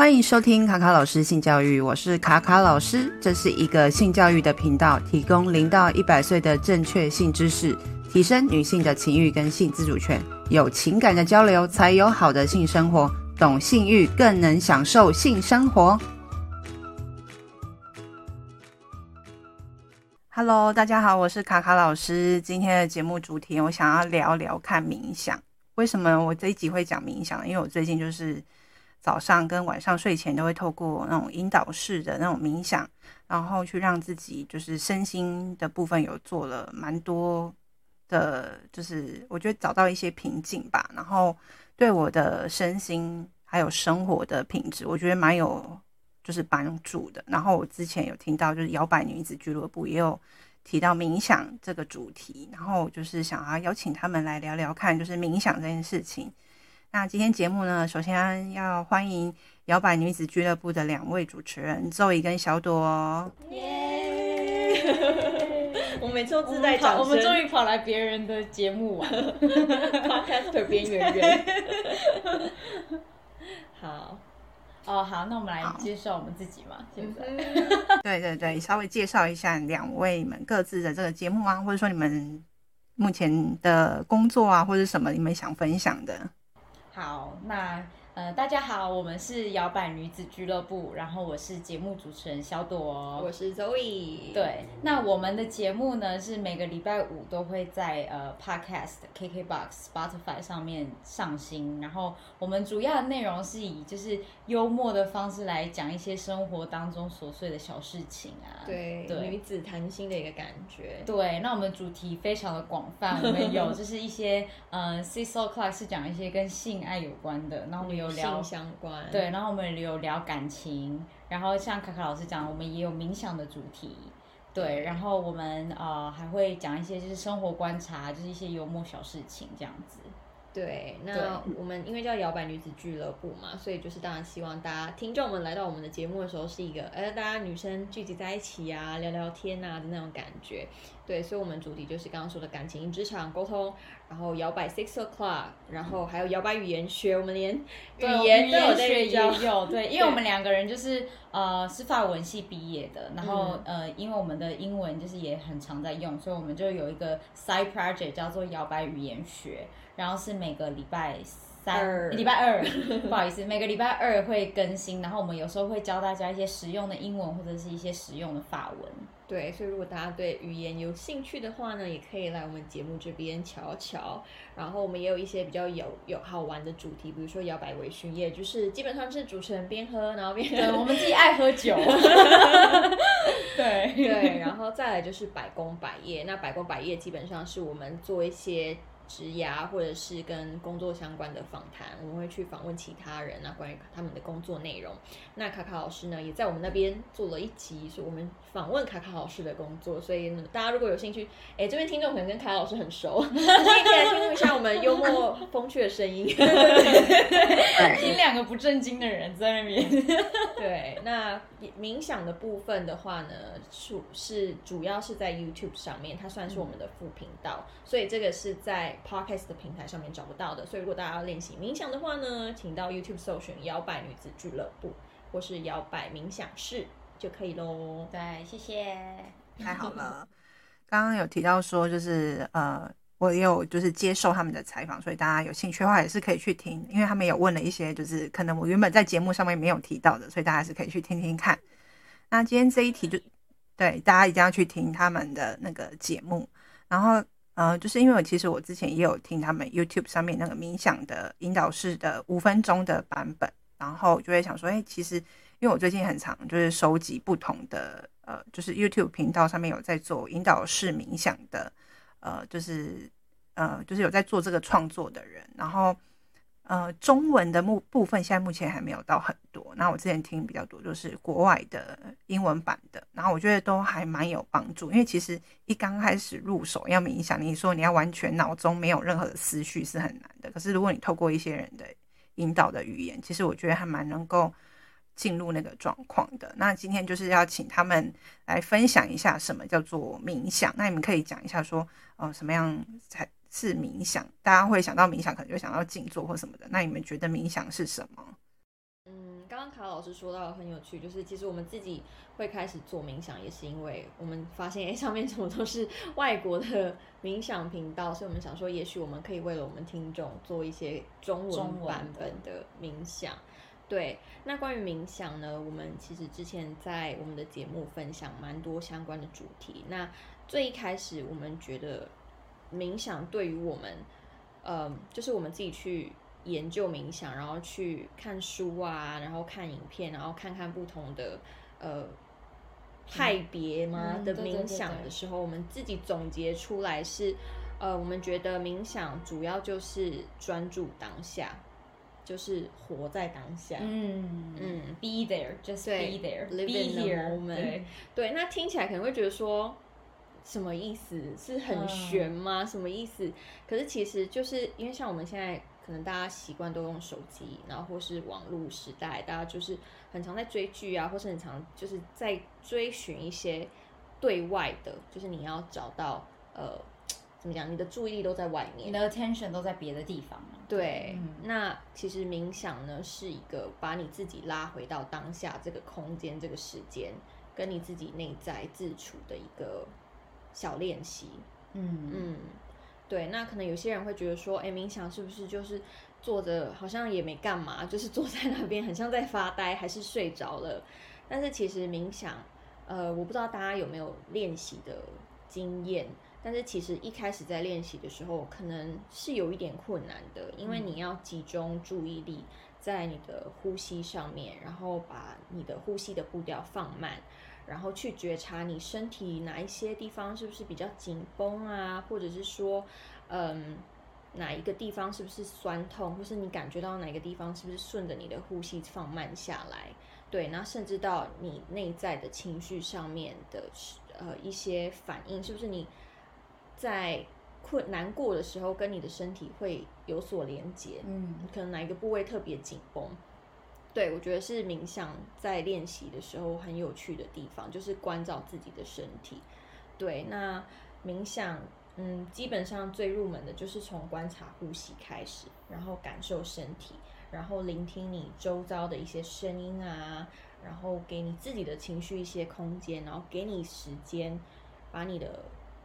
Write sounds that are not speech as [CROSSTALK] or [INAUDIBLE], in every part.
欢迎收听卡卡老师性教育，我是卡卡老师，这是一个性教育的频道，提供零到一百岁的正确性知识，提升女性的情欲跟性自主权，有情感的交流才有好的性生活，懂性欲更能享受性生活。Hello，大家好，我是卡卡老师，今天的节目主题我想要聊聊看冥想，为什么我这一集会讲冥想？因为我最近就是。早上跟晚上睡前都会透过那种引导式的那种冥想，然后去让自己就是身心的部分有做了蛮多的，就是我觉得找到一些平静吧，然后对我的身心还有生活的品质，我觉得蛮有就是帮助的。然后我之前有听到就是摇摆女子俱乐部也有提到冥想这个主题，然后就是想要邀请他们来聊聊看，就是冥想这件事情。那今天节目呢，首先要欢迎摇摆女子俱乐部的两位主持人 Zoe 跟小朵。耶！[LAUGHS] 我每次都自带掌声。我们终于跑来别人的节目玩了，[LAUGHS] Podcaster 边缘人。[LAUGHS] 好，哦好，那我们来介绍我们自己嘛，现在。对对对，稍微介绍一下两位们各自的这个节目啊，或者说你们目前的工作啊，或者什么你们想分享的。好，那。呃，大家好，我们是摇摆女子俱乐部，然后我是节目主持人小朵，我是 Zoe。对，那我们的节目呢是每个礼拜五都会在呃 Podcast、KKBox、Spotify 上面上新，然后我们主要的内容是以就是幽默的方式来讲一些生活当中琐碎的小事情啊，对，对女子谈心的一个感觉。对，那我们主题非常的广泛，我们有就是一些呃 Sex Talk 是讲一些跟性爱有关的，然后我们有。聊相关对，然后我们有聊感情，然后像卡卡老师讲，我们也有冥想的主题，对，然后我们呃还会讲一些就是生活观察，就是一些幽默小事情这样子。对，那我们因为叫摇摆女子俱乐部嘛，所以就是当然希望大家听众们来到我们的节目的时候是一个，呃，大家女生聚集在一起啊，聊聊天啊的那种感觉。对，所以我们主题就是刚刚说的感情、职场沟通，然后摇摆 six O'clock，然后还有摇摆语言学，我们连语言都有在教。也有对，[LAUGHS] 因为我们两个人就是呃是法文系毕业的，然后、嗯、呃因为我们的英文就是也很常在用，所以我们就有一个 side project 叫做摇摆语言学。然后是每个礼拜三、礼拜二，[LAUGHS] 不好意思，每个礼拜二会更新。然后我们有时候会教大家一些实用的英文或者是一些实用的法文。对，所以如果大家对语言有兴趣的话呢，也可以来我们节目这边瞧瞧。然后我们也有一些比较有有好玩的主题，比如说摇摆微醺夜，就是基本上是主持人边喝，然后边对，[LAUGHS] 我们自己爱喝酒。[LAUGHS] 对对，然后再来就是百工百业。那百工百业基本上是我们做一些。职涯或者是跟工作相关的访谈，我们会去访问其他人啊，关于他们的工作内容。那卡卡老师呢，也在我们那边做了一集，是我们访问卡卡老师的工作。所以呢，大家如果有兴趣，哎，这边听众可能跟卡卡老师很熟，[LAUGHS] 可以来听一下我们幽默风趣的声音。[LAUGHS] [LAUGHS] 听两个不正经的人在那边。对，那冥想的部分的话呢，是是主要是在 YouTube 上面，它算是我们的副频道，嗯、所以这个是在。Podcast 的平台上面找不到的，所以如果大家要练习冥想的话呢，请到 YouTube 搜寻“摇摆女子俱乐部”或是“摇摆冥想室”就可以喽。对，谢谢，太好了。刚刚有提到说，就是呃，我也有就是接受他们的采访，所以大家有兴趣的话也是可以去听，因为他们有问了一些就是可能我原本在节目上面没有提到的，所以大家是可以去听听看。那今天这一题就对大家一定要去听他们的那个节目，然后。呃，就是因为我其实我之前也有听他们 YouTube 上面那个冥想的引导式的五分钟的版本，然后就会想说，哎、其实因为我最近很常就是收集不同的呃，就是 YouTube 频道上面有在做引导式冥想的，呃，就是呃，就是有在做这个创作的人，然后。呃，中文的目部分现在目前还没有到很多。那我之前听比较多，就是国外的英文版的，然后我觉得都还蛮有帮助。因为其实一刚开始入手要冥想，你说你要完全脑中没有任何的思绪是很难的。可是如果你透过一些人的引导的语言，其实我觉得还蛮能够进入那个状况的。那今天就是要请他们来分享一下什么叫做冥想。那你们可以讲一下说，呃，什么样才？是冥想，大家会想到冥想，可能就想到静坐或什么的。那你们觉得冥想是什么？嗯，刚刚卡老师说到很有趣，就是其实我们自己会开始做冥想，也是因为我们发现，哎，上面怎么都是外国的冥想频道，所以我们想说，也许我们可以为了我们听众做一些中文版本的冥想。对，那关于冥想呢，我们其实之前在我们的节目分享蛮多相关的主题。那最一开始，我们觉得冥想对于我们，呃，就是我们自己去。研究冥想，然后去看书啊，然后看影片，然后看看不同的呃派别嘛的冥想的时候，我们自己总结出来是，呃，我们觉得冥想主要就是专注当下，就是活在当下。嗯嗯，be there，just be there，live in the moment。对，对，那听起来可能会觉得说。什么意思？是很悬吗？嗯、什么意思？可是其实就是因为像我们现在可能大家习惯都用手机，然后或是网络时代，大家就是很常在追剧啊，或是很常就是在追寻一些对外的，就是你要找到呃怎么讲，你的注意力都在外面，你的 attention 都在别的地方。对，嗯、那其实冥想呢是一个把你自己拉回到当下这个空间、这个时间，跟你自己内在自处的一个。小练习，嗯嗯，对，那可能有些人会觉得说，哎，冥想是不是就是坐着，好像也没干嘛，就是坐在那边，很像在发呆，还是睡着了？但是其实冥想，呃，我不知道大家有没有练习的经验，但是其实一开始在练习的时候，可能是有一点困难的，因为你要集中注意力在你的呼吸上面，然后把你的呼吸的步调放慢。然后去觉察你身体哪一些地方是不是比较紧绷啊，或者是说，嗯，哪一个地方是不是酸痛，或是你感觉到哪个地方是不是顺着你的呼吸放慢下来？对，那甚至到你内在的情绪上面的呃一些反应，是不是你在困难过的时候跟你的身体会有所连接？嗯，可能哪一个部位特别紧绷？对，我觉得是冥想在练习的时候很有趣的地方，就是关照自己的身体。对，那冥想，嗯，基本上最入门的就是从观察呼吸开始，然后感受身体，然后聆听你周遭的一些声音啊，然后给你自己的情绪一些空间，然后给你时间，把你的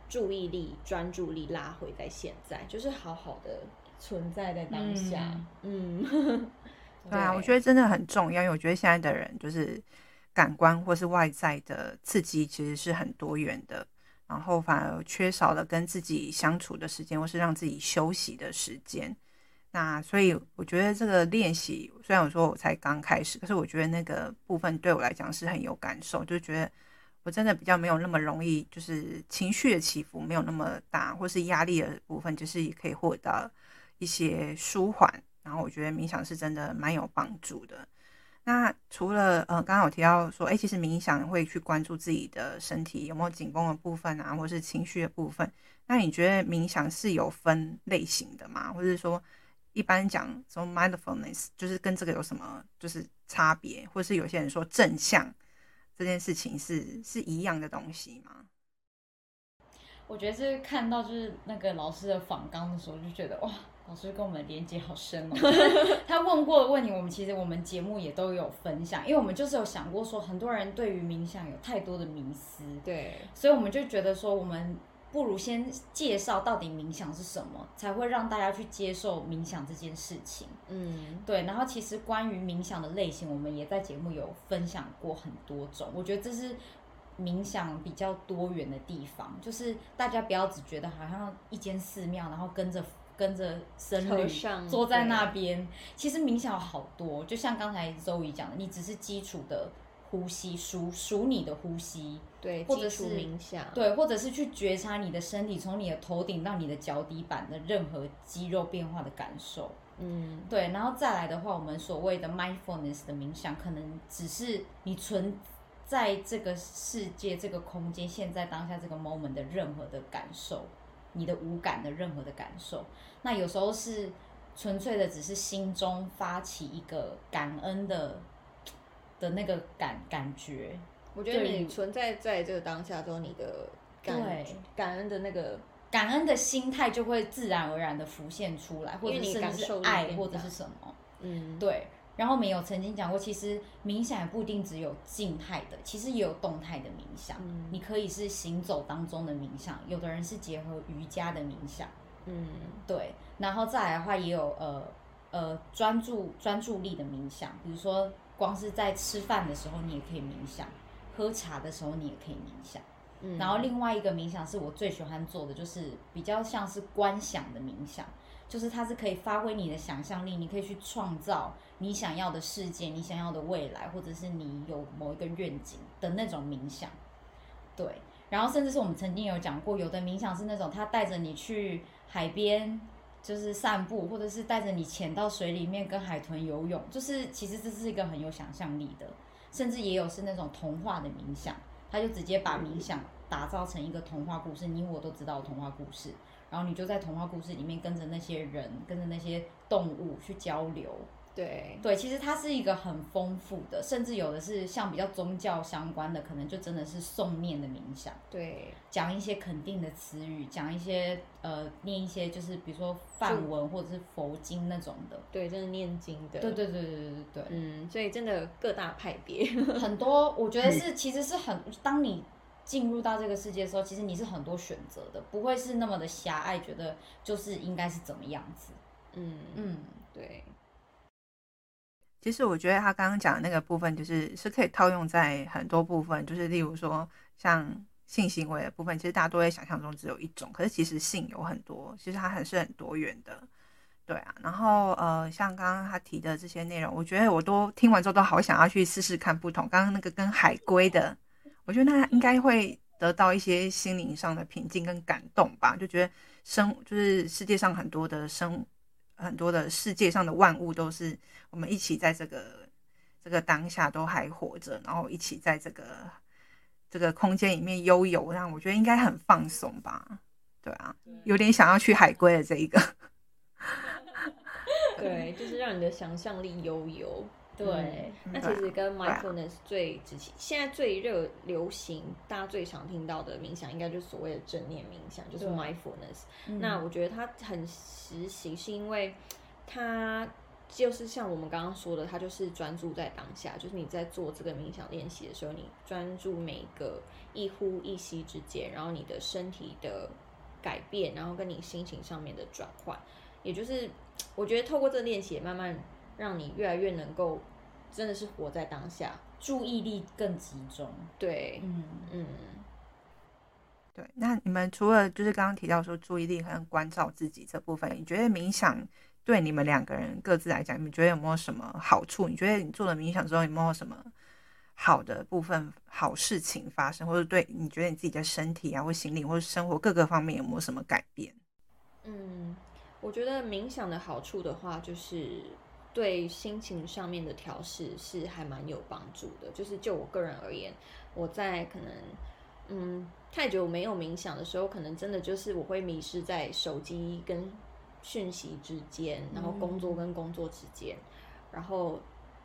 注意力、专注力拉回在现在，就是好好的存在在当下。嗯。嗯 [LAUGHS] 对啊，我觉得真的很重要，因为我觉得现在的人就是感官或是外在的刺激其实是很多元的，然后反而缺少了跟自己相处的时间，或是让自己休息的时间。那所以我觉得这个练习，虽然我说我才刚开始，可是我觉得那个部分对我来讲是很有感受，就觉得我真的比较没有那么容易，就是情绪的起伏没有那么大，或是压力的部分，就是也可以获得一些舒缓。然后我觉得冥想是真的蛮有帮助的。那除了呃，刚刚有提到说，哎，其实冥想会去关注自己的身体有没有紧绷的部分啊，或是情绪的部分。那你觉得冥想是有分类型的吗？或者说，一般讲说 mindfulness 就是跟这个有什么就是差别？或是有些人说正向这件事情是是一样的东西吗？我觉得是看到就是那个老师的访纲的时候，就觉得哇。老师跟我们连接好深哦，[LAUGHS] 他问过的问题，我们其实我们节目也都有分享，因为我们就是有想过说，很多人对于冥想有太多的迷思，对，所以我们就觉得说，我们不如先介绍到底冥想是什么，才会让大家去接受冥想这件事情。嗯，对。然后其实关于冥想的类型，我们也在节目有分享过很多种，我觉得这是冥想比较多元的地方，就是大家不要只觉得好像一间寺庙，然后跟着。跟着僧侣坐在那边，其实冥想有好多，就像刚才 Zoe 讲的，你只是基础的呼吸，数数你的呼吸，对，或者是冥想，对，或者是去觉察你的身体从你的头顶到你的脚底板的任何肌肉变化的感受，嗯，对，然后再来的话，我们所谓的 mindfulness 的冥想，可能只是你存在这个世界、这个空间、现在当下这个 moment 的任何的感受。你的五感的任何的感受，那有时候是纯粹的，只是心中发起一个感恩的的那个感感觉。我觉得你存在在这个当下中，你的感感恩的那个感恩的心态就会自然而然的浮现出来，或者是甚至是爱或者是什么。嗯，对。然后我们有曾经讲过，其实冥想也不一定只有静态的，其实也有动态的冥想。嗯，你可以是行走当中的冥想，有的人是结合瑜伽的冥想。嗯，对。然后再来的话，也有呃呃专注专注力的冥想，比如说光是在吃饭的时候，你也可以冥想；喝茶的时候，你也可以冥想。嗯，然后另外一个冥想是我最喜欢做的，就是比较像是观想的冥想。就是它是可以发挥你的想象力，你可以去创造你想要的世界，你想要的未来，或者是你有某一个愿景的那种冥想。对，然后甚至是我们曾经有讲过，有的冥想是那种他带着你去海边，就是散步，或者是带着你潜到水里面跟海豚游泳，就是其实这是一个很有想象力的。甚至也有是那种童话的冥想，他就直接把冥想打造成一个童话故事，你我都知道的童话故事。然后你就在童话故事里面跟着那些人，跟着那些动物去交流。对对，其实它是一个很丰富的，甚至有的是像比较宗教相关的，可能就真的是诵念的冥想。对，讲一些肯定的词语，讲一些呃，念一些就是比如说梵文或者是佛经那种的。对，就是念经的。对对对对对对对。嗯，所以真的各大派别 [LAUGHS] 很多，我觉得是其实是很当你。进入到这个世界的时候，其实你是很多选择的，不会是那么的狭隘，觉得就是应该是怎么样子。嗯嗯，对。其实我觉得他刚刚讲的那个部分，就是是可以套用在很多部分，就是例如说像性行为的部分，其实大家都会想象中只有一种，可是其实性有很多，其实它还是很多元的。对啊，然后呃，像刚刚他提的这些内容，我觉得我都听完之后都好想要去试试看不同。刚刚那个跟海龟的。我觉得那应该会得到一些心灵上的平静跟感动吧，就觉得生就是世界上很多的生很多的世界上的万物都是我们一起在这个这个当下都还活着，然后一起在这个这个空间里面悠游，让我觉得应该很放松吧。对啊，有点想要去海龟的这一个。[LAUGHS] [LAUGHS] 对，就是让你的想象力悠游。对，那其实跟 mindfulness 最之前现在最热流行，大家最常听到的冥想，应该就是所谓的正念冥想，就是 mindfulness。那我觉得它很实习，是因为它就是像我们刚刚说的，它就是专注在当下，就是你在做这个冥想练习的时候，你专注每一个一呼一吸之间，然后你的身体的改变，然后跟你心情上面的转换，也就是我觉得透过这个练习，慢慢。让你越来越能够，真的是活在当下，注意力更集中。对，嗯嗯，对。那你们除了就是刚刚提到说注意力和关照自己这部分，你觉得冥想对你们两个人各自来讲，你们觉得有没有什么好处？你觉得你做了冥想之后有没有什么好的部分、好事情发生，或者对你觉得你自己的身体啊，或心灵，或者生活各个方面有没有什么改变？嗯，我觉得冥想的好处的话，就是。对心情上面的调试是还蛮有帮助的，就是就我个人而言，我在可能嗯太久没有冥想的时候，可能真的就是我会迷失在手机跟讯息之间，然后工作跟工作之间，然后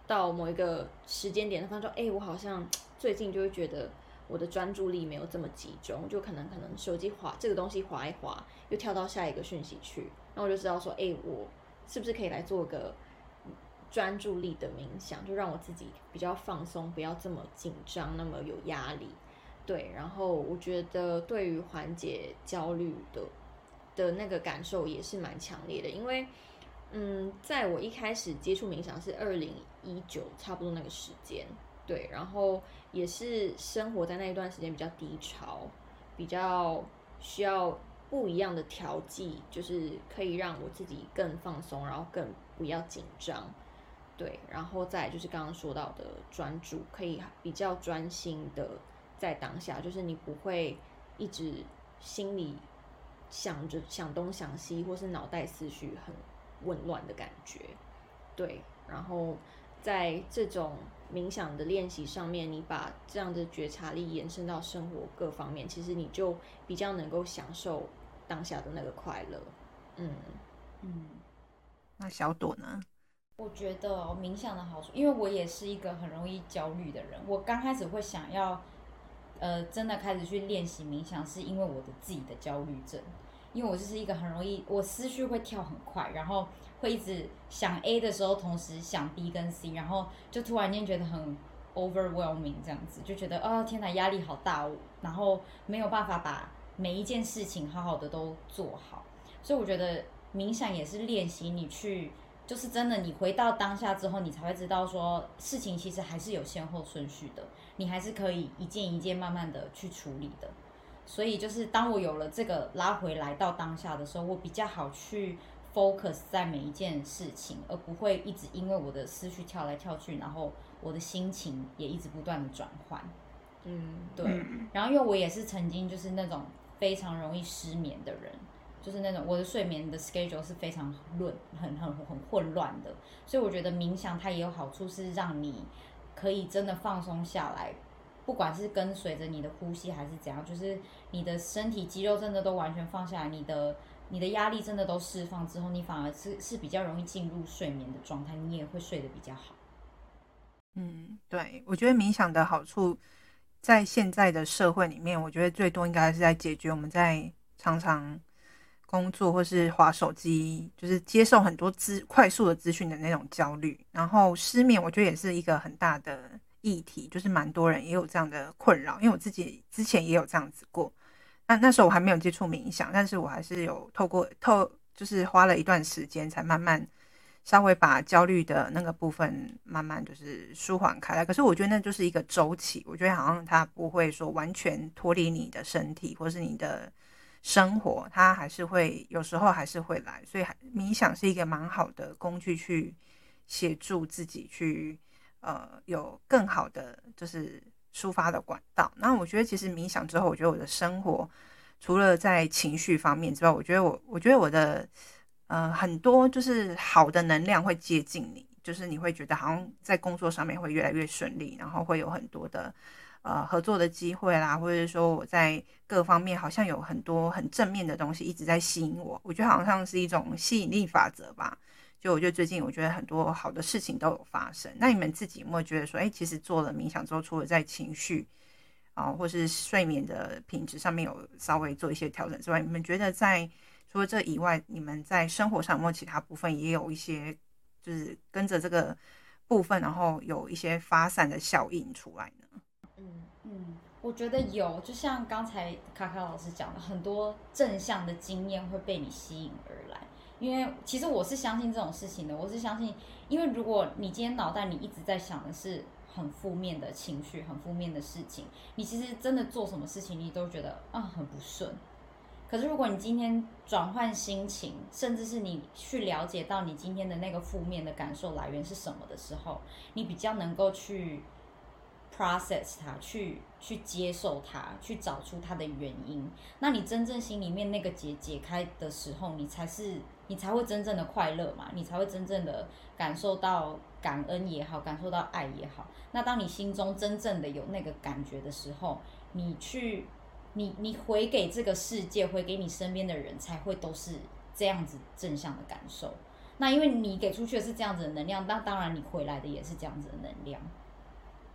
到某一个时间点，他说，哎，我好像最近就会觉得我的专注力没有这么集中，就可能可能手机滑这个东西滑一滑，又跳到下一个讯息去，那我就知道说，哎，我是不是可以来做个。专注力的冥想，就让我自己比较放松，不要这么紧张，那么有压力。对，然后我觉得对于缓解焦虑的的那个感受也是蛮强烈的，因为嗯，在我一开始接触冥想是二零一九，差不多那个时间，对，然后也是生活在那一段时间比较低潮，比较需要不一样的调剂，就是可以让我自己更放松，然后更不要紧张。对，然后再就是刚刚说到的专注，可以比较专心的在当下，就是你不会一直心里想着想东想西，或是脑袋思绪很紊乱的感觉。对，然后在这种冥想的练习上面，你把这样的觉察力延伸到生活各方面，其实你就比较能够享受当下的那个快乐。嗯嗯，那小朵呢？我觉得冥想的好处，因为我也是一个很容易焦虑的人。我刚开始会想要，呃，真的开始去练习冥想，是因为我的自己的焦虑症。因为我就是一个很容易，我思绪会跳很快，然后会一直想 A 的时候，同时想 B 跟 C，然后就突然间觉得很 overwhelming 这样子，就觉得、哦、天哪，压力好大哦，然后没有办法把每一件事情好好的都做好。所以我觉得冥想也是练习你去，就是真的你回到当下之后，你才会知道说事情其实还是有先后顺序的，你还是可以一件一件慢慢的去处理的。所以就是当我有了这个拉回来到当下的时候，我比较好去 focus 在每一件事情，而不会一直因为我的思绪跳来跳去，然后我的心情也一直不断的转换。嗯，对。然后因为我也是曾经就是那种非常容易失眠的人，就是那种我的睡眠的 schedule 是非常乱、很很很混乱的。所以我觉得冥想它也有好处，是让你可以真的放松下来。不管是跟随着你的呼吸还是怎样，就是你的身体肌肉真的都完全放下来，你的你的压力真的都释放之后，你反而是是比较容易进入睡眠的状态，你也会睡得比较好。嗯，对，我觉得冥想的好处，在现在的社会里面，我觉得最多应该是在解决我们在常常工作或是划手机，就是接受很多资快速的资讯的那种焦虑，然后失眠，我觉得也是一个很大的。议题就是蛮多人也有这样的困扰，因为我自己之前也有这样子过。那那时候我还没有接触冥想，但是我还是有透过透，就是花了一段时间才慢慢稍微把焦虑的那个部分慢慢就是舒缓开来。可是我觉得那就是一个周期，我觉得好像它不会说完全脱离你的身体或是你的生活，它还是会有时候还是会来。所以冥想是一个蛮好的工具，去协助自己去。呃，有更好的就是抒发的管道。那我觉得，其实冥想之后，我觉得我的生活除了在情绪方面之外，我觉得我，我觉得我的呃很多就是好的能量会接近你，就是你会觉得好像在工作上面会越来越顺利，然后会有很多的呃合作的机会啦，或者是说我在各方面好像有很多很正面的东西一直在吸引我。我觉得好像是一种吸引力法则吧。就我觉得最近，我觉得很多好的事情都有发生。那你们自己有没有觉得说，哎，其实做了冥想之后，除了在情绪啊，或是睡眠的品质上面有稍微做一些调整之外，你们觉得在除了这以外，你们在生活上有没有其他部分也有一些，就是跟着这个部分，然后有一些发散的效应出来？嗯嗯，我觉得有，就像刚才卡卡老师讲的，很多正向的经验会被你吸引而来。因为其实我是相信这种事情的，我是相信，因为如果你今天脑袋里一直在想的是很负面的情绪、很负面的事情，你其实真的做什么事情你都觉得啊很不顺。可是如果你今天转换心情，甚至是你去了解到你今天的那个负面的感受来源是什么的时候，你比较能够去 process 它，去去接受它，去找出它的原因。那你真正心里面那个结解开的时候，你才是。你才会真正的快乐嘛，你才会真正的感受到感恩也好，感受到爱也好。那当你心中真正的有那个感觉的时候，你去，你你回给这个世界，回给你身边的人，才会都是这样子正向的感受。那因为你给出去的是这样子的能量，那当然你回来的也是这样子的能量，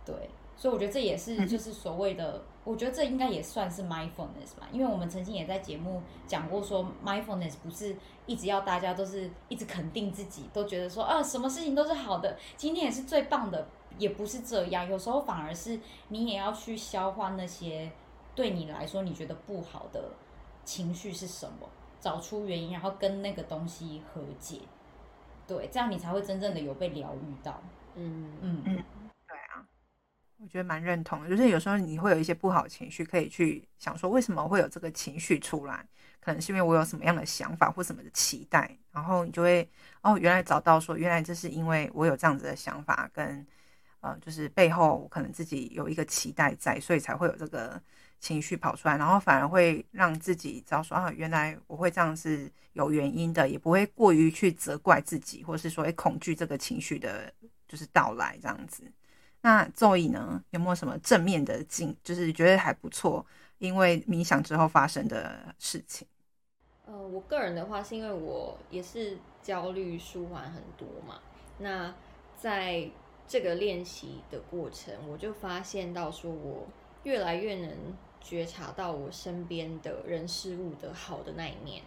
对。所以我觉得这也是就是所谓的，我觉得这应该也算是 mindfulness 吧，因为我们曾经也在节目讲过说，mindfulness 不是一直要大家都是一直肯定自己，都觉得说啊什么事情都是好的，今天也是最棒的，也不是这样，有时候反而是你也要去消化那些对你来说你觉得不好的情绪是什么，找出原因，然后跟那个东西和解，对，这样你才会真正的有被疗愈到，嗯。嗯。嗯。我觉得蛮认同的，就是有时候你会有一些不好的情绪，可以去想说为什么会有这个情绪出来，可能是因为我有什么样的想法或什么的期待，然后你就会哦，原来找到说原来这是因为我有这样子的想法跟呃，就是背后可能自己有一个期待在，所以才会有这个情绪跑出来，然后反而会让自己知道说啊，原来我会这样是有原因的，也不会过于去责怪自己，或是说会恐惧这个情绪的，就是到来这样子。那座椅呢？有没有什么正面的经，就是觉得还不错，因为冥想之后发生的事情？呃，我个人的话，是因为我也是焦虑舒缓很多嘛。那在这个练习的过程，我就发现到说，我越来越能觉察到我身边的人事物的好的那一面。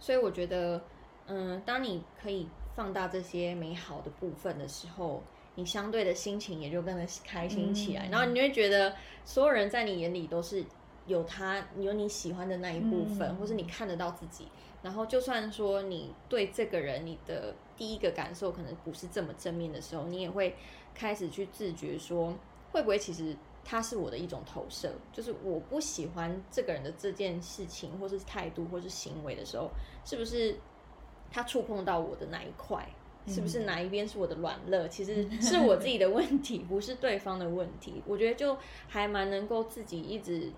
所以我觉得，嗯，当你可以放大这些美好的部分的时候，你相对的心情也就跟着开心起来，嗯、然后你就会觉得所有人在你眼里都是有他有你喜欢的那一部分，嗯、或是你看得到自己。然后就算说你对这个人你的第一个感受可能不是这么正面的时候，你也会开始去自觉说，会不会其实他是我的一种投射？就是我不喜欢这个人的这件事情，或是态度，或是行为的时候，是不是他触碰到我的那一块？是不是哪一边是我的软肋？[LAUGHS] 其实是我自己的问题，不是对方的问题。我觉得就还蛮能够自己一直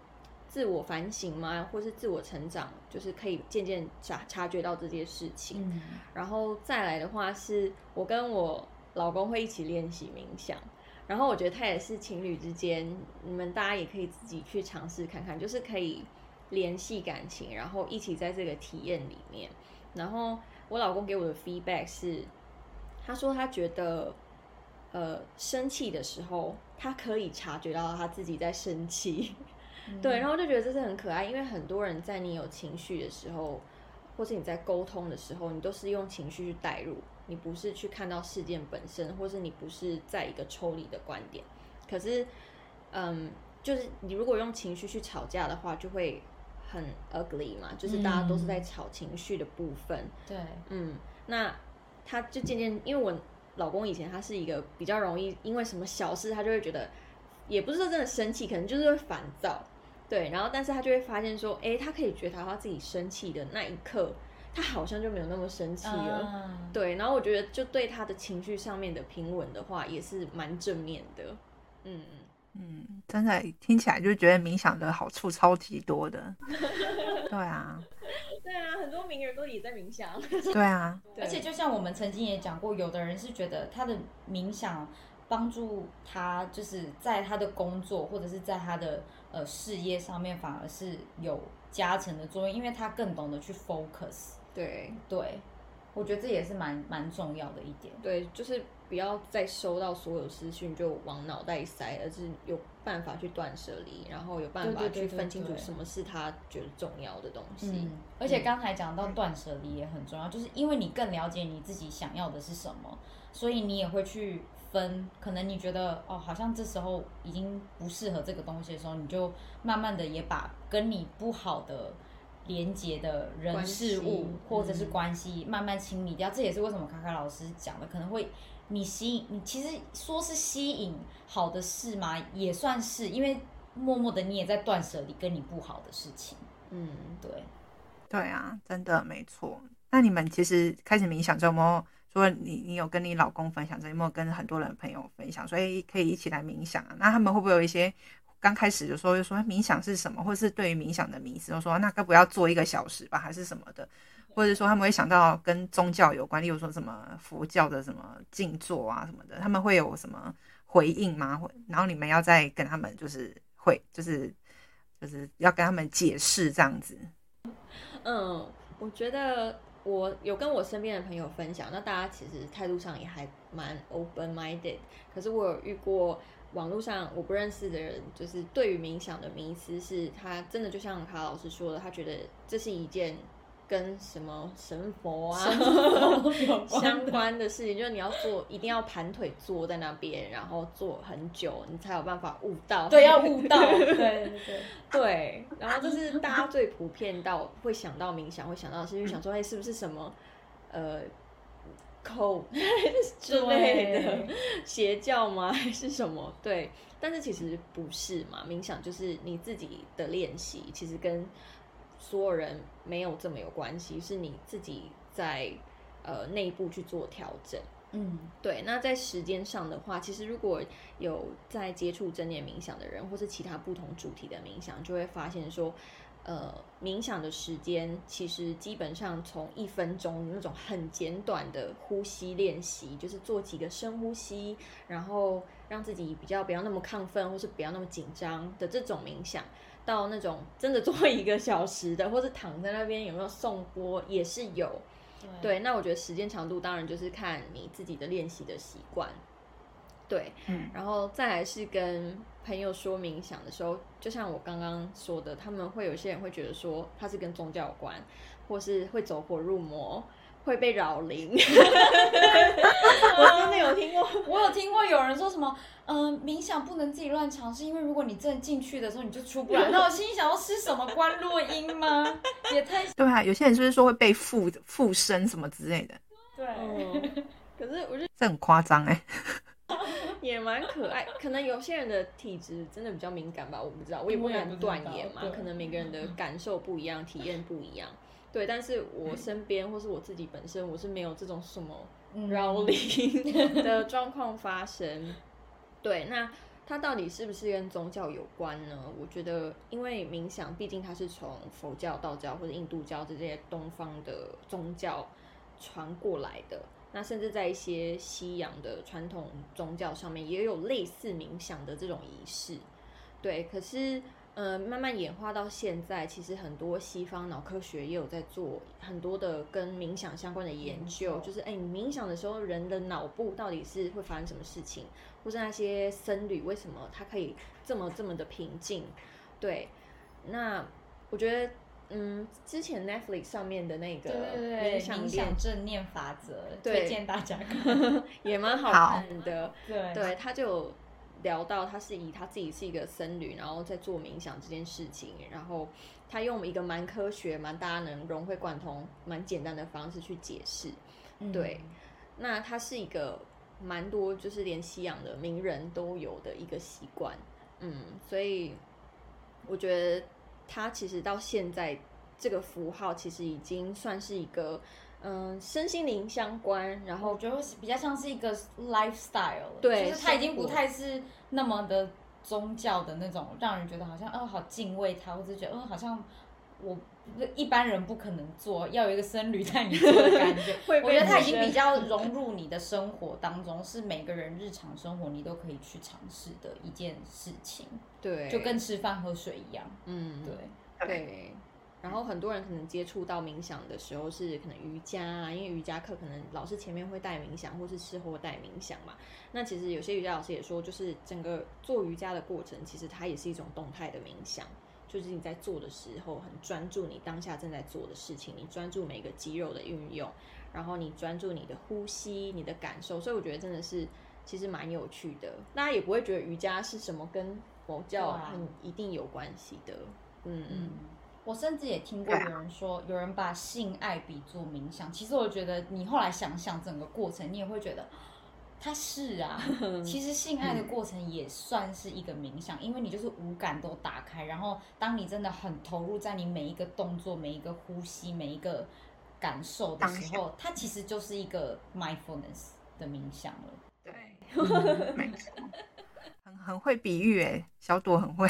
自我反省嘛，或是自我成长，就是可以渐渐察察觉到这件事情。嗯、然后再来的话，是我跟我老公会一起练习冥想，然后我觉得他也是情侣之间，你们大家也可以自己去尝试看看，就是可以联系感情，然后一起在这个体验里面。然后我老公给我的 feedback 是。他说他觉得，呃，生气的时候，他可以察觉到他自己在生气，嗯、[LAUGHS] 对，然后就觉得这是很可爱，因为很多人在你有情绪的时候，或是你在沟通的时候，你都是用情绪去代入，你不是去看到事件本身，或是你不是在一个抽离的观点。可是，嗯，就是你如果用情绪去吵架的话，就会很 ugly 嘛，就是大家都是在吵情绪的部分。嗯、对，嗯，那。他就渐渐，因为我老公以前他是一个比较容易因为什么小事他就会觉得，也不是说真的生气，可能就是会烦躁，对，然后但是他就会发现说，哎，他可以觉察他自己生气的那一刻，他好像就没有那么生气了，嗯、对，然后我觉得就对他的情绪上面的平稳的话，也是蛮正面的，嗯。嗯，真的听起来就觉得冥想的好处超级多的，[LAUGHS] 对啊。很多名人都也在冥想。对啊，而且就像我们曾经也讲过，有的人是觉得他的冥想帮助他，就是在他的工作或者是在他的呃事业上面，反而是有加成的作用，因为他更懂得去 focus。对对，我觉得这也是蛮蛮重要的一点。对，就是。不要再收到所有资讯就往脑袋塞，而是有办法去断舍离，然后有办法去分清楚什么是他觉得重要的东西。嗯、而且刚才讲到断舍离也很重要，嗯、就是因为你更了解你自己想要的是什么，所以你也会去分。可能你觉得哦，好像这时候已经不适合这个东西的时候，你就慢慢的也把跟你不好的连接的人事物或者是关系慢慢清理掉。嗯、这也是为什么卡卡老师讲的可能会。你吸引你其实说是吸引好的事吗？也算是，因为默默的你也在断舍离跟你不好的事情。嗯，对，对啊，真的没错。那你们其实开始冥想之后，有没有说你你有跟你老公分享，有没有跟很多人朋友分享？所以可以一起来冥想啊。那他们会不会有一些刚开始的时候就说冥想是什么，或者是对于冥想的迷思，就说那该不要做一个小时吧，还是什么的？或者说他们会想到跟宗教有关，例如说什么佛教的什么静坐啊什么的，他们会有什么回应吗？然后你们要再跟他们就是会就是就是要跟他们解释这样子。嗯，我觉得我有跟我身边的朋友分享，那大家其实态度上也还蛮 open minded。可是我有遇过网络上我不认识的人，就是对于冥想的迷思是，他真的就像卡老师说的，他觉得这是一件。跟什么神佛啊 [LAUGHS] 相关的事情，就是你要做，一定要盘腿坐在那边，然后坐很久，你才有办法悟到。对，要悟到。[LAUGHS] 对对对对。然后这是大家最普遍到会想到冥想，会想到的是，就想说，哎，是不是什么呃，cult [LAUGHS] 之类的邪教吗？还是什么？对。但是其实不是嘛，冥想就是你自己的练习，其实跟。所有人没有这么有关系，是你自己在呃内部去做调整。嗯，对。那在时间上的话，其实如果有在接触正念冥想的人，或是其他不同主题的冥想，就会发现说，呃，冥想的时间其实基本上从一分钟那种很简短的呼吸练习，就是做几个深呼吸，然后让自己比较不要那么亢奋，或是不要那么紧张的这种冥想。到那种真的做一个小时的，或是躺在那边有没有颂钵也是有，对，对。那我觉得时间长度当然就是看你自己的练习的习惯，对，嗯。然后再来是跟朋友说冥想的时候，就像我刚刚说的，他们会有些人会觉得说他是跟宗教有关，或是会走火入魔，会被扰灵。[LAUGHS] [LAUGHS] 我真的有听过，[LAUGHS] 我有听过有人说什么，嗯、呃，冥想不能自己乱尝试，因为如果你真的进去的时候你就出不来。那我心里想要是什么观落音吗？也太对啊！有些人是不是说会被附附身什么之类的？对，嗯、可是我觉得这很夸张哎。也蛮可爱，可能有些人的体质真的比较敏感吧，我不知道，我也不敢断言嘛，可能每个人的感受不一样，体验不一样，对。但是我身边或是我自己本身，我是没有这种什么扰灵的 [LAUGHS] 状况发生。对，那它到底是不是跟宗教有关呢？我觉得，因为冥想毕竟它是从佛教、道教或者印度教这些东方的宗教传过来的。那甚至在一些西洋的传统宗教上面，也有类似冥想的这种仪式，对。可是，呃，慢慢演化到现在，其实很多西方脑科学也有在做很多的跟冥想相关的研究，就是，哎，你冥想的时候，人的脑部到底是会发生什么事情，或是那些僧侣为什么他可以这么这么的平静？对。那我觉得。嗯，之前 Netflix 上面的那个冥想，正念法则，推荐大家看，[LAUGHS] 也蛮好看的。好对，对，他就聊到他是以他自己是一个僧侣，然后在做冥想这件事情，然后他用一个蛮科学、蛮大家能融会贯通、蛮简单的方式去解释。对，嗯、那他是一个蛮多，就是连西洋的名人都有的一个习惯。嗯，所以我觉得。他其实到现在，这个符号其实已经算是一个，嗯，身心灵相关，然后我觉得比较像是一个 lifestyle，对，就是它已经不太是那么的宗教的那种，让人觉得好像，哦，好敬畏它，或者觉得，嗯，好像我一般人不可能做，要有一个僧侣带你做的感觉。[LAUGHS] 我觉得它已经比较融入你的生活当中，是每个人日常生活你都可以去尝试的一件事情。对，就跟吃饭喝水一样。嗯，对对。然后很多人可能接触到冥想的时候是可能瑜伽啊，因为瑜伽课可能老师前面会带冥想，或是事后带冥想嘛。那其实有些瑜伽老师也说，就是整个做瑜伽的过程，其实它也是一种动态的冥想，就是你在做的时候很专注你当下正在做的事情，你专注每个肌肉的运用，然后你专注你的呼吸、你的感受。所以我觉得真的是其实蛮有趣的，大家也不会觉得瑜伽是什么跟佛教很一定有关系的，嗯嗯，我甚至也听过有人说，有人把性爱比作冥想。其实我觉得，你后来想想整个过程，你也会觉得，它是啊。[LAUGHS] 其实性爱的过程也算是一个冥想，因为你就是五感都打开，然后当你真的很投入在你每一个动作、每一个呼吸、每一个感受的时候，它其实就是一个 mindfulness 的冥想了。对，[LAUGHS] 没错。很会比喻诶，小朵很会，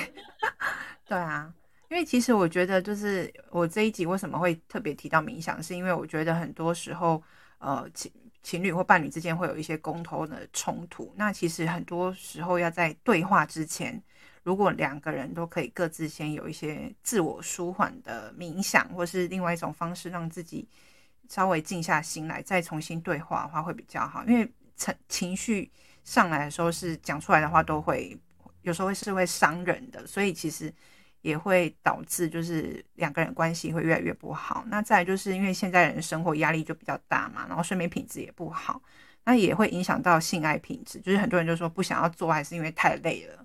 [LAUGHS] 对啊，因为其实我觉得就是我这一集为什么会特别提到冥想，是因为我觉得很多时候，呃，情情侣或伴侣之间会有一些沟通的冲突，那其实很多时候要在对话之前，如果两个人都可以各自先有一些自我舒缓的冥想，或是另外一种方式让自己稍微静下心来，再重新对话的话会比较好，因为情情绪。上来的时候是讲出来的话都会有时候会是会伤人的，所以其实也会导致就是两个人关系会越来越不好。那再就是因为现在人生活压力就比较大嘛，然后睡眠品质也不好，那也会影响到性爱品质。就是很多人就说不想要做，爱是因为太累了，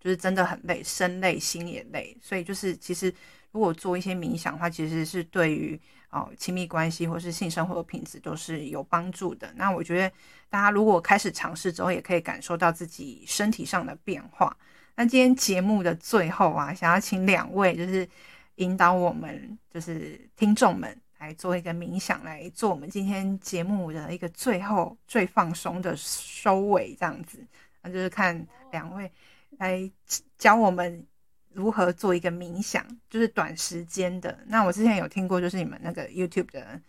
就是真的很累，身累心也累。所以就是其实如果做一些冥想的话，其实是对于。哦，亲密关系或是性生活的品质都是有帮助的。那我觉得大家如果开始尝试之后，也可以感受到自己身体上的变化。那今天节目的最后啊，想要请两位就是引导我们，就是听众们来做一个冥想，来做我们今天节目的一个最后最放松的收尾，这样子。那就是看两位来教我们。如何做一个冥想，就是短时间的。那我之前有听过，就是你们那个 YouTube 的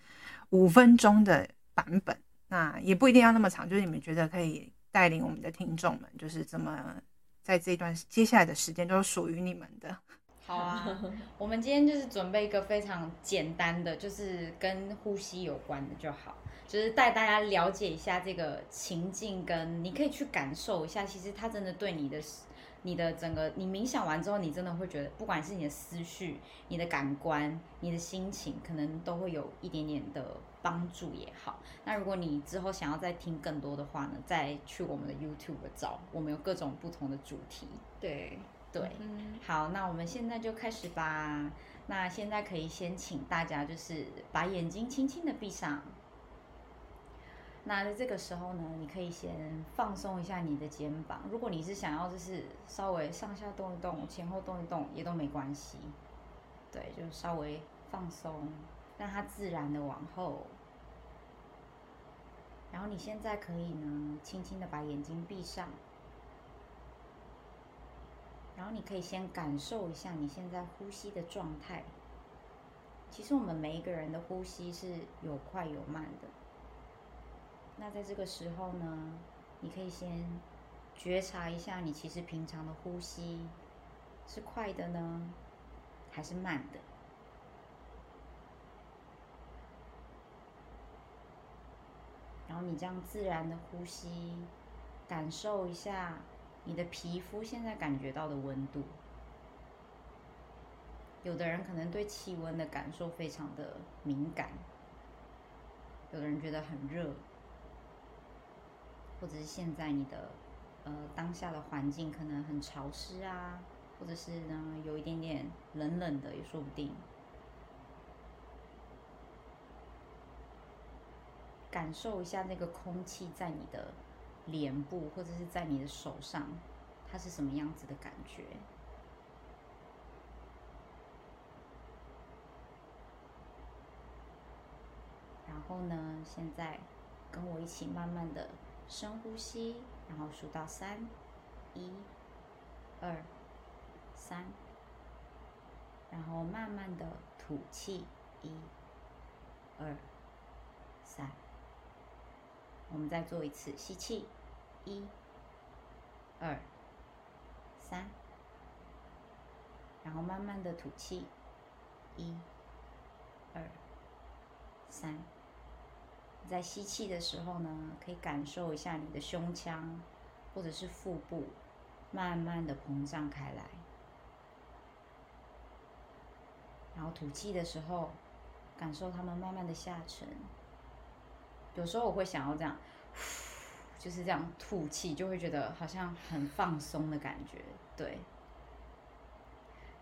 五分钟的版本，那也不一定要那么长，就是你们觉得可以带领我们的听众们，就是怎么在这一段接下来的时间都是属于你们的。[LAUGHS] 好啊，我们今天就是准备一个非常简单的，就是跟呼吸有关的就好，就是带大家了解一下这个情境，跟你可以去感受一下，其实它真的对你的。你的整个，你冥想完之后，你真的会觉得，不管是你的思绪、你的感官、你的心情，可能都会有一点点的帮助也好。那如果你之后想要再听更多的话呢，再去我们的 YouTube 找，我们有各种不同的主题。对对，嗯，好，那我们现在就开始吧。那现在可以先请大家就是把眼睛轻轻的闭上。那在这个时候呢，你可以先放松一下你的肩膀。如果你是想要就是稍微上下动一动、前后动一动，也都没关系。对，就稍微放松，让它自然的往后。然后你现在可以呢，轻轻的把眼睛闭上。然后你可以先感受一下你现在呼吸的状态。其实我们每一个人的呼吸是有快有慢的。那在这个时候呢，你可以先觉察一下，你其实平常的呼吸是快的呢，还是慢的？然后你这样自然的呼吸，感受一下你的皮肤现在感觉到的温度。有的人可能对气温的感受非常的敏感，有的人觉得很热。或者是现在你的呃当下的环境可能很潮湿啊，或者是呢有一点点冷冷的也说不定。感受一下那个空气在你的脸部或者是在你的手上，它是什么样子的感觉？然后呢，现在跟我一起慢慢的。深呼吸，然后数到三，一、二、三，然后慢慢的吐气，一、二、三。我们再做一次吸气，一、二、三，然后慢慢的吐气，一、二、三。在吸气的时候呢，可以感受一下你的胸腔或者是腹部慢慢的膨胀开来，然后吐气的时候，感受它们慢慢的下沉。有时候我会想要这样，就是这样吐气，就会觉得好像很放松的感觉。对。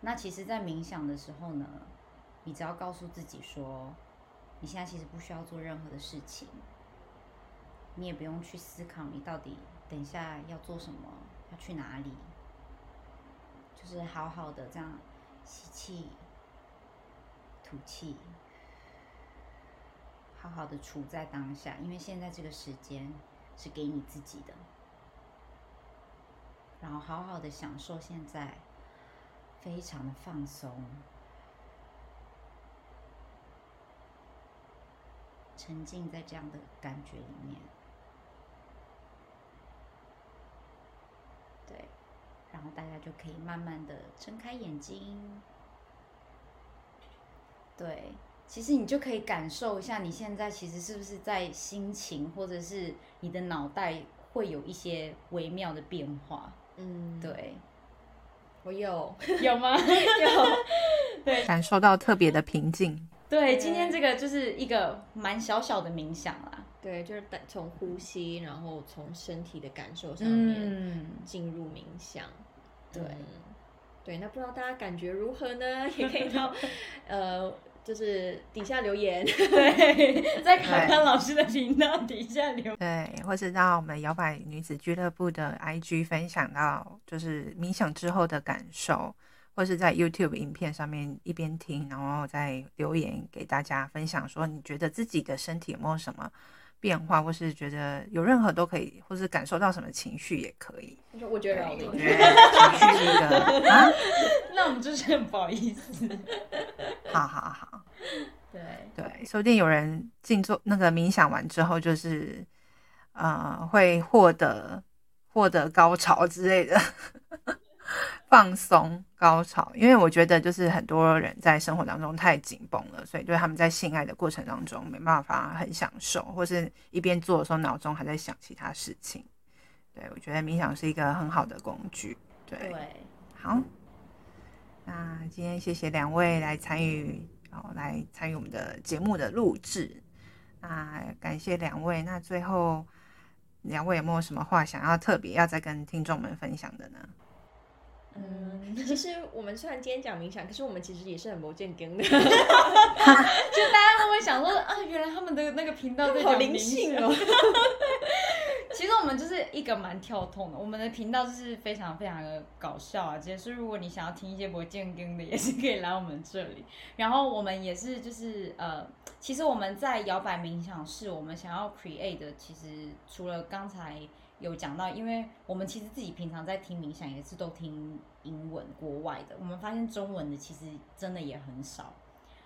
那其实，在冥想的时候呢，你只要告诉自己说。你现在其实不需要做任何的事情，你也不用去思考你到底等一下要做什么，要去哪里，就是好好的这样吸气、吐气，好好的处在当下，因为现在这个时间是给你自己的，然后好好的享受现在，非常的放松。沉浸在这样的感觉里面，对，然后大家就可以慢慢的睁开眼睛，对，其实你就可以感受一下，你现在其实是不是在心情或者是你的脑袋会有一些微妙的变化？嗯，对，我有，有吗？[LAUGHS] 有，对，感受到特别的平静。对，今天这个就是一个蛮小小的冥想啦。对，就是从呼吸，然后从身体的感受上面进入冥想。嗯、对，对，那不知道大家感觉如何呢？也可以到 [LAUGHS] 呃，就是底下留言。对，[LAUGHS] 在卡卡老师的频道底下留言。对，或是到我们摇摆女子俱乐部的 IG 分享到，就是冥想之后的感受。或是在 YouTube 影片上面一边听，然后再留言给大家分享，说你觉得自己的身体有没有什么变化，或是觉得有任何都可以，或是感受到什么情绪也可以。我觉得我觉得啊，[LAUGHS] 那我们就是很不好意思。好好好，[LAUGHS] 对对，说不定有人静坐那个冥想完之后，就是呃会获得获得高潮之类的。[LAUGHS] 放松高潮，因为我觉得就是很多人在生活当中太紧绷了，所以对他们在性爱的过程当中没办法很享受，或是一边做的时候脑中还在想其他事情。对，我觉得冥想是一个很好的工具。对，对好，那今天谢谢两位来参与，哦，来参与我们的节目的录制。那感谢两位。那最后两位有没有什么话想要特别要再跟听众们分享的呢？嗯，[LAUGHS] 其实我们虽然今天讲冥想，可是我们其实也是很不正经的，[LAUGHS] 就大家都会想说啊，原来他们的那个频道在讲灵性哦。[LAUGHS] 其实我们就是一个蛮跳痛的，我们的频道就是非常非常的搞笑啊。其实如果你想要听一些不正经的，也是可以来我们这里。然后我们也是就是呃，其实我们在摇摆冥想室，我们想要 create 的，其实除了刚才有讲到，因为我们其实自己平常在听冥想，也是都听英文国外的。我们发现中文的其实真的也很少，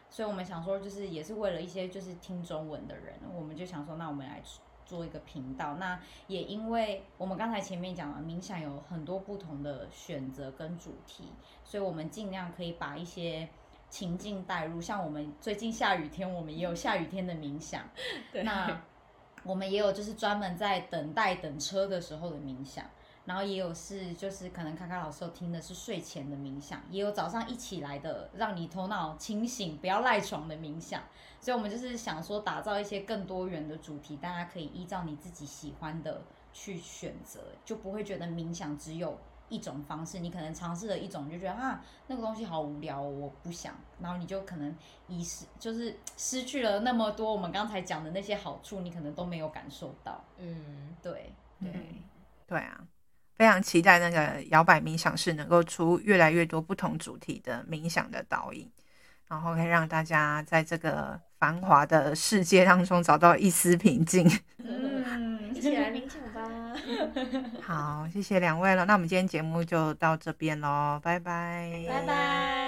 所以我们想说，就是也是为了一些就是听中文的人，我们就想说，那我们来。做一个频道，那也因为我们刚才前面讲了，冥想有很多不同的选择跟主题，所以我们尽量可以把一些情境带入。像我们最近下雨天，我们也有下雨天的冥想。[LAUGHS] 对。那我们也有就是专门在等待等车的时候的冥想。然后也有是，就是可能卡卡老师有听的是睡前的冥想，也有早上一起来的，让你头脑清醒，不要赖床的冥想。所以，我们就是想说，打造一些更多元的主题，大家可以依照你自己喜欢的去选择，就不会觉得冥想只有一种方式。你可能尝试了一种，就觉得啊，那个东西好无聊，我不想。然后你就可能遗失，就是失去了那么多我们刚才讲的那些好处，你可能都没有感受到。嗯，对，对，对啊。非常期待那个摇摆冥想室能够出越来越多不同主题的冥想的导引，然后可以让大家在这个繁华的世界当中找到一丝平静。嗯，一起来冥想吧。好，谢谢两位了。那我们今天节目就到这边喽，拜拜，拜拜。